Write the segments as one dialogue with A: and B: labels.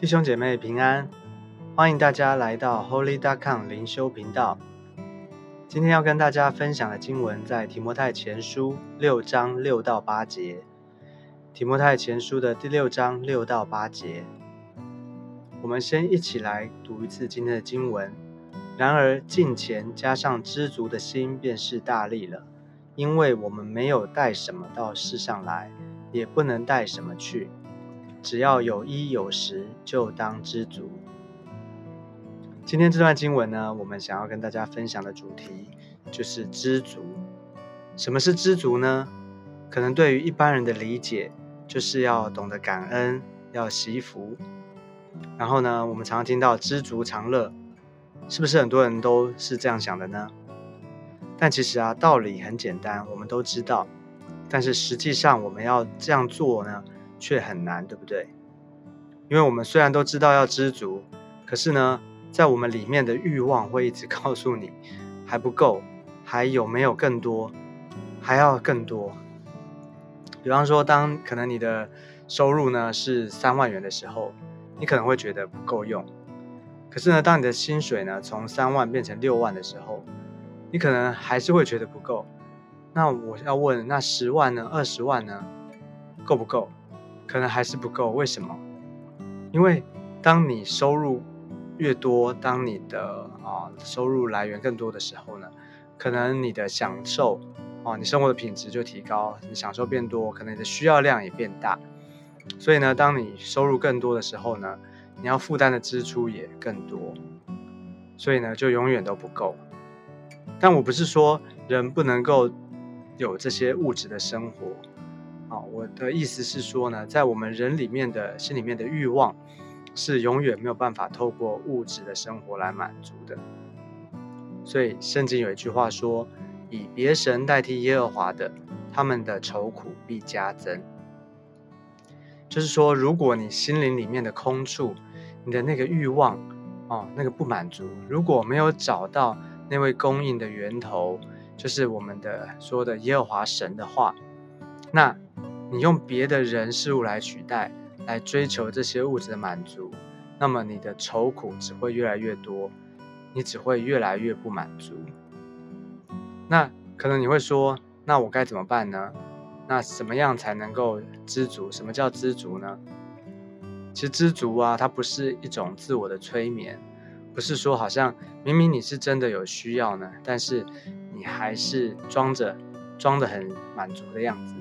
A: 弟兄姐妹平安，欢迎大家来到 Holy Dot c o m 灵修频道。今天要跟大家分享的经文在提摩太前书六章六到八节。提摩太前书的第六章六到八节，我们先一起来读一次今天的经文。然而敬虔加上知足的心，便是大力了，因为我们没有带什么到世上来，也不能带什么去。只要有衣有食，就当知足。今天这段经文呢，我们想要跟大家分享的主题就是知足。什么是知足呢？可能对于一般人的理解，就是要懂得感恩，要惜福。然后呢，我们常常听到知足常乐，是不是很多人都是这样想的呢？但其实啊，道理很简单，我们都知道。但是实际上，我们要这样做呢？却很难，对不对？因为我们虽然都知道要知足，可是呢，在我们里面的欲望会一直 告诉你还不够，还有没有更多，还要更多。比方说，当可能你的收入呢是三万元的时候，你可能会觉得不够用。可是呢，当你的薪水呢从三万变成六万的时候，你可能还是会觉得不够。那我要问，那十万呢？二十万呢？够不够？可能还是不够，为什么？因为当你收入越多，当你的啊收入来源更多的时候呢，可能你的享受啊，你生活的品质就提高，你享受变多，可能你的需要量也变大。所以呢，当你收入更多的时候呢，你要负担的支出也更多，所以呢，就永远都不够。但我不是说人不能够有这些物质的生活。啊，我的意思是说呢，在我们人里面的心里面的欲望，是永远没有办法透过物质的生活来满足的。所以圣经有一句话说：“以别神代替耶和华的，他们的愁苦必加增。”就是说，如果你心灵里面的空处，你的那个欲望哦，那个不满足，如果没有找到那位供应的源头，就是我们的说的耶和华神的话，那。你用别的人事物来取代，来追求这些物质的满足，那么你的愁苦只会越来越多，你只会越来越不满足。那可能你会说，那我该怎么办呢？那什么样才能够知足？什么叫知足呢？其实知足啊，它不是一种自我的催眠，不是说好像明明你是真的有需要呢，但是你还是装着装的很满足的样子。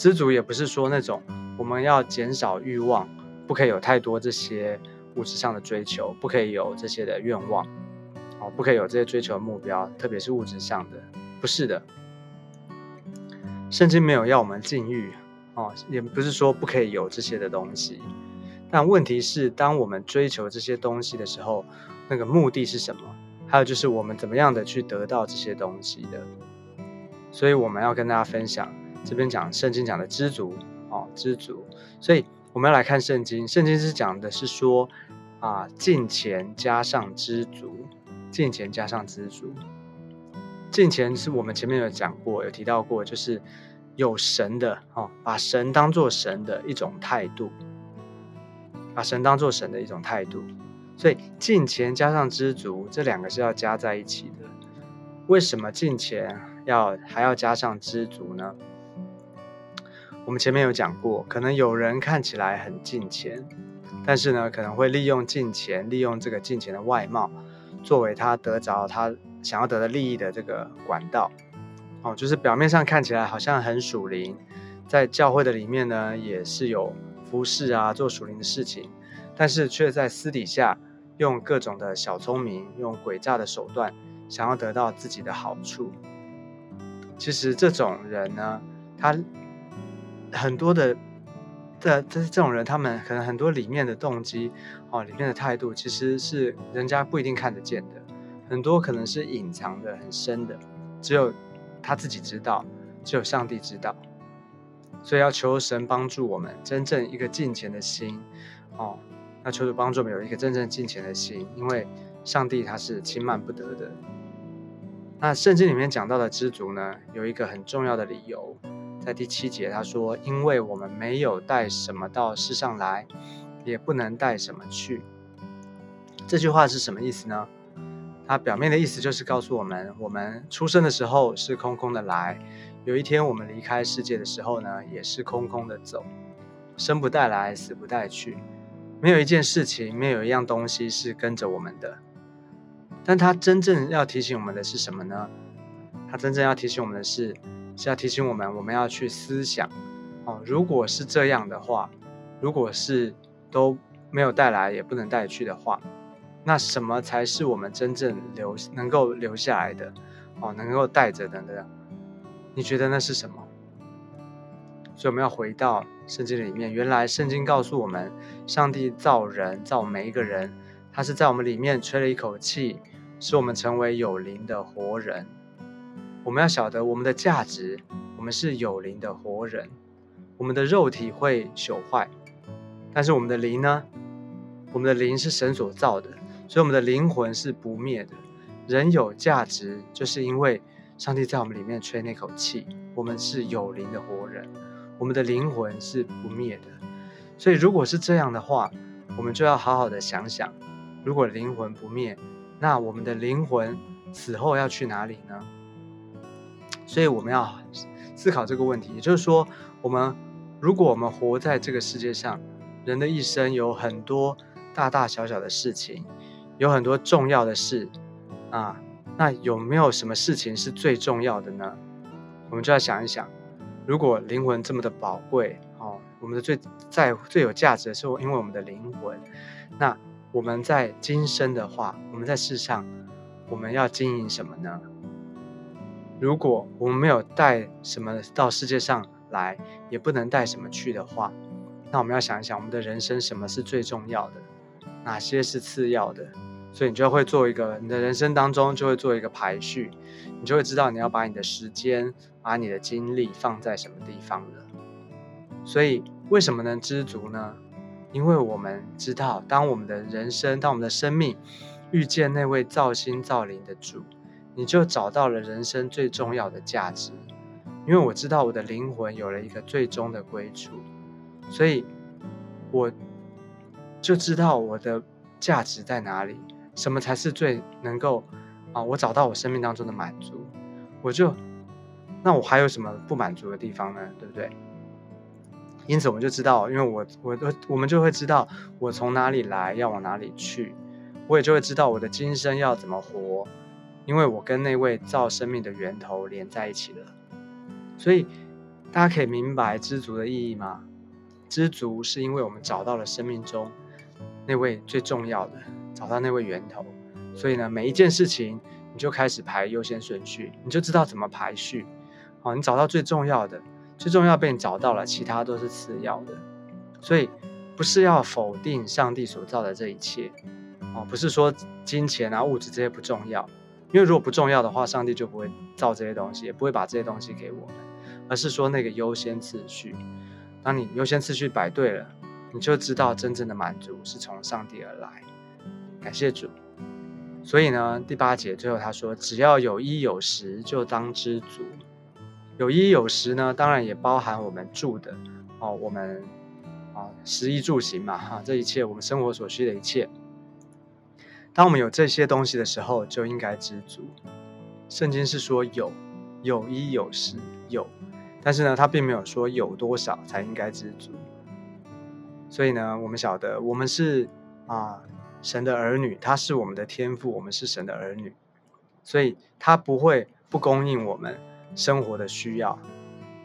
A: 知足也不是说那种我们要减少欲望，不可以有太多这些物质上的追求，不可以有这些的愿望，哦，不可以有这些追求的目标，特别是物质上的，不是的。圣经没有要我们禁欲，哦，也不是说不可以有这些的东西。但问题是，当我们追求这些东西的时候，那个目的是什么？还有就是我们怎么样的去得到这些东西的？所以我们要跟大家分享。这边讲圣经讲的知足哦，知足，所以我们要来看圣经。圣经是讲的是说啊，敬钱加上知足，敬钱加上知足。敬钱是我们前面有讲过，有提到过，就是有神的哦，把神当做神的一种态度，把神当做神的一种态度。所以敬钱加上知足，这两个是要加在一起的。为什么敬钱要还要加上知足呢？我们前面有讲过，可能有人看起来很近钱，但是呢，可能会利用近钱，利用这个近钱的外貌，作为他得着他想要得的利益的这个管道。哦，就是表面上看起来好像很属灵，在教会的里面呢，也是有服侍啊，做属灵的事情，但是却在私底下用各种的小聪明，用诡诈的手段，想要得到自己的好处。其实这种人呢，他。很多的这这这种人，他们可能很多里面的动机哦，里面的态度，其实是人家不一定看得见的，很多可能是隐藏的很深的，只有他自己知道，只有上帝知道。所以要求神帮助我们真正一个敬虔的心哦，那求主帮助我们有一个真正敬虔的心，因为上帝他是轻慢不得的。那圣经里面讲到的知足呢，有一个很重要的理由。在第七节，他说：“因为我们没有带什么到世上来，也不能带什么去。这句话是什么意思呢？它表面的意思就是告诉我们，我们出生的时候是空空的来，有一天我们离开世界的时候呢，也是空空的走。生不带来，死不带去，没有一件事情，没有一样东西是跟着我们的。但他真正要提醒我们的是什么呢？他真正要提醒我们的是，是要提醒我们，我们要去思想哦。如果是这样的话，如果是都没有带来，也不能带去的话，那什么才是我们真正留能够留下来的哦？能够带着的呢？你觉得那是什么？所以我们要回到圣经里面，原来圣经告诉我们，上帝造人造每一个人，他是在我们里面吹了一口气。使我们成为有灵的活人。我们要晓得我们的价值，我们是有灵的活人。我们的肉体会朽坏，但是我们的灵呢？我们的灵是神所造的，所以我们的灵魂是不灭的。人有价值，就是因为上帝在我们里面吹那口气，我们是有灵的活人。我们的灵魂是不灭的。所以，如果是这样的话，我们就要好好的想想：如果灵魂不灭，那我们的灵魂死后要去哪里呢？所以我们要思考这个问题。也就是说，我们如果我们活在这个世界上，人的一生有很多大大小小的事情，有很多重要的事啊，那有没有什么事情是最重要的呢？我们就要想一想，如果灵魂这么的宝贵哦，我们的最在最有价值的是因为我们的灵魂，那。我们在今生的话，我们在世上，我们要经营什么呢？如果我们没有带什么到世界上来，也不能带什么去的话，那我们要想一想，我们的人生什么是最重要的，哪些是次要的？所以你就会做一个，你的人生当中就会做一个排序，你就会知道你要把你的时间、把你的精力放在什么地方了。所以，为什么能知足呢？因为我们知道，当我们的人生，当我们的生命遇见那位造心造灵的主，你就找到了人生最重要的价值。因为我知道我的灵魂有了一个最终的归处，所以我就知道我的价值在哪里，什么才是最能够啊，我找到我生命当中的满足。我就那我还有什么不满足的地方呢？对不对？因此，我们就知道，因为我，我，我，我们就会知道我从哪里来，要往哪里去。我也就会知道我的今生要怎么活，因为我跟那位造生命的源头连在一起了。所以，大家可以明白知足的意义吗？知足是因为我们找到了生命中那位最重要的，找到那位源头。所以呢，每一件事情你就开始排优先顺序，你就知道怎么排序。好，你找到最重要的。最重要被你找到了，其他都是次要的，所以不是要否定上帝所造的这一切哦，不是说金钱啊、物质这些不重要，因为如果不重要的话，上帝就不会造这些东西，也不会把这些东西给我们，而是说那个优先次序，当你优先次序摆对了，你就知道真正的满足是从上帝而来。感谢主。所以呢，第八节最后他说：“只要有衣有食，就当知足。”有衣有食呢，当然也包含我们住的哦，我们啊，食衣住行嘛，哈，这一切我们生活所需的一切。当我们有这些东西的时候，就应该知足。圣经是说有，有衣有食有，但是呢，他并没有说有多少才应该知足。所以呢，我们晓得我们是啊神的儿女，他是我们的天父，我们是神的儿女，所以他不会不供应我们。生活的需要，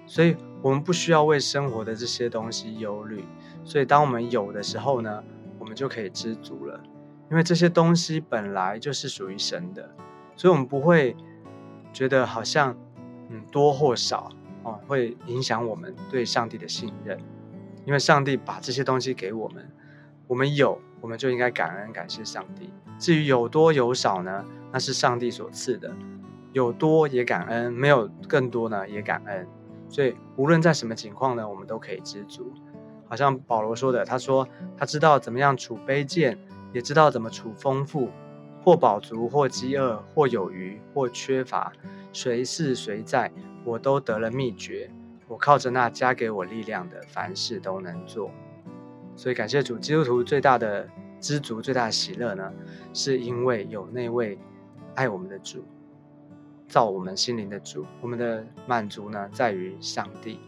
A: 所以我们不需要为生活的这些东西忧虑。所以，当我们有的时候呢，我们就可以知足了，因为这些东西本来就是属于神的，所以我们不会觉得好像嗯多或少哦，会影响我们对上帝的信任。因为上帝把这些东西给我们，我们有，我们就应该感恩感谢上帝。至于有多有少呢，那是上帝所赐的。有多也感恩，没有更多呢也感恩，所以无论在什么情况呢，我们都可以知足。好像保罗说的，他说他知道怎么样处卑贱，也知道怎么处丰富，或饱足，或饥饿，或有余，或缺乏，谁是谁在，我都得了秘诀。我靠着那加给我力量的，凡事都能做。所以感谢主，基督徒最大的知足、最大的喜乐呢，是因为有那位爱我们的主，造我们心灵的主。我们的满足呢，在于上帝。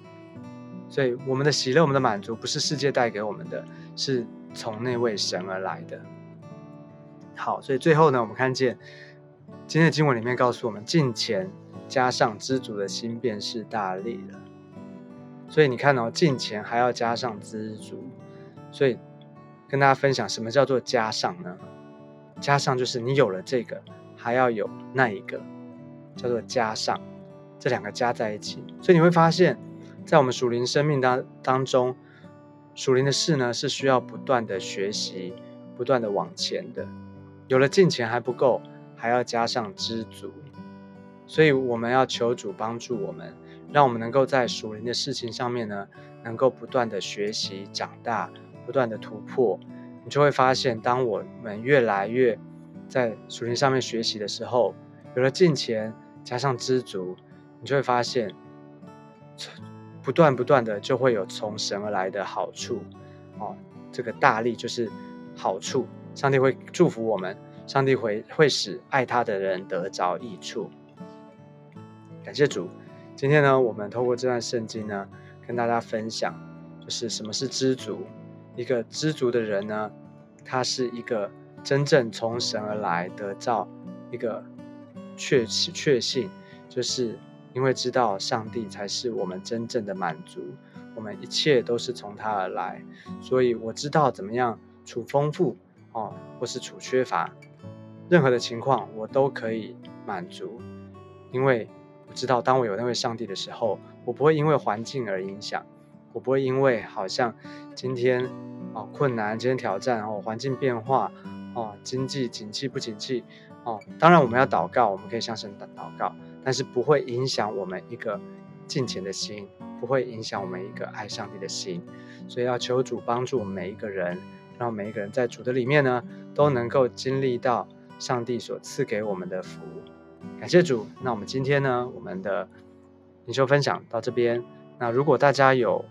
A: 所以我们的喜乐、我们的满足，不是世界带给我们的，是从那位神而来的。好，所以最后呢，我们看见今天的经文里面告诉我们，进前加上知足的心，便是大利了。所以你看哦，进前还要加上知足，所以跟大家分享什么叫做加上呢？加上就是你有了这个，还要有那一个，叫做加上，这两个加在一起。所以你会发现，在我们属灵生命当当中，属灵的事呢是需要不断的学习，不断的往前的。有了金钱还不够，还要加上知足，所以我们要求主帮助我们，让我们能够在属灵的事情上面呢，能够不断的学习长大，不断的突破。你就会发现，当我们越来越在属灵上面学习的时候，有了金钱加上知足，你就会发现，不断不断的就会有从神而来的好处。哦，这个大力就是好处。上帝会祝福我们，上帝会会使爱他的人得着益处。感谢主，今天呢，我们透过这段圣经呢，跟大家分享，就是什么是知足。一个知足的人呢，他是一个真正从神而来得到一个确确信，就是因为知道上帝才是我们真正的满足，我们一切都是从他而来，所以我知道怎么样处丰富。哦，或是处缺乏，任何的情况我都可以满足，因为我知道，当我有那位上帝的时候，我不会因为环境而影响，我不会因为好像今天哦困难，今天挑战哦环境变化哦经济景气不景气哦，当然我们要祷告，我们可以向神祷祷告，但是不会影响我们一个敬虔的心，不会影响我们一个爱上帝的心，所以要求主帮助我们每一个人。让每一个人在主的里面呢，都能够经历到上帝所赐给我们的福。感谢主。那我们今天呢，我们的领袖分享到这边。那如果大家有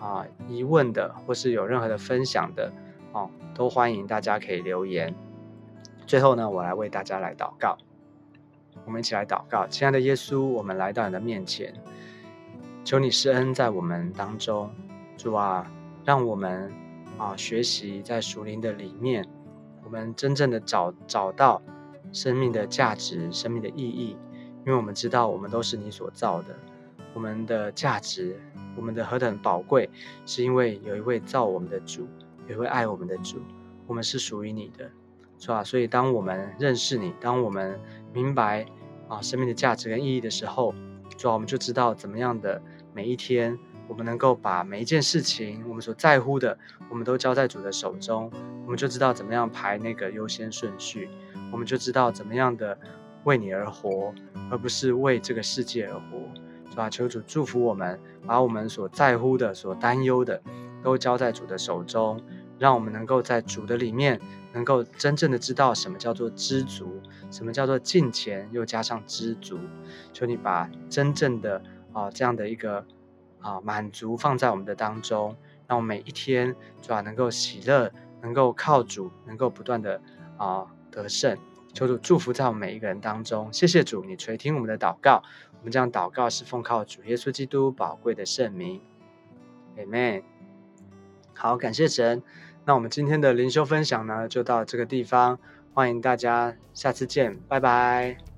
A: 啊疑问的，或是有任何的分享的，哦，都欢迎大家可以留言。最后呢，我来为大家来祷告。我们一起来祷告，亲爱的耶稣，我们来到你的面前，求你施恩在我们当中。主啊，让我们。啊，学习在属灵的里面，我们真正的找找到生命的价值、生命的意义，因为我们知道我们都是你所造的，我们的价值，我们的何等宝贵，是因为有一位造我们的主，有一位爱我们的主，我们是属于你的，是吧？所以当我们认识你，当我们明白啊生命的价值跟意义的时候，主要我们就知道怎么样的每一天。我们能够把每一件事情，我们所在乎的，我们都交在主的手中，我们就知道怎么样排那个优先顺序，我们就知道怎么样的为你而活，而不是为这个世界而活，是吧？求主祝福我们，把我们所在乎的、所担忧的，都交在主的手中，让我们能够在主的里面，能够真正的知道什么叫做知足，什么叫做敬虔，又加上知足。求你把真正的啊这样的一个。啊，满足放在我们的当中，让我们每一天主要能够喜乐，能够靠主，能够不断的啊得胜。求主祝福在我们每一个人当中。谢谢主，你垂听我们的祷告。我们这样祷告是奉靠主耶稣基督宝贵的圣名。Amen。好，感谢神。那我们今天的灵修分享呢，就到这个地方。欢迎大家下次见，拜拜。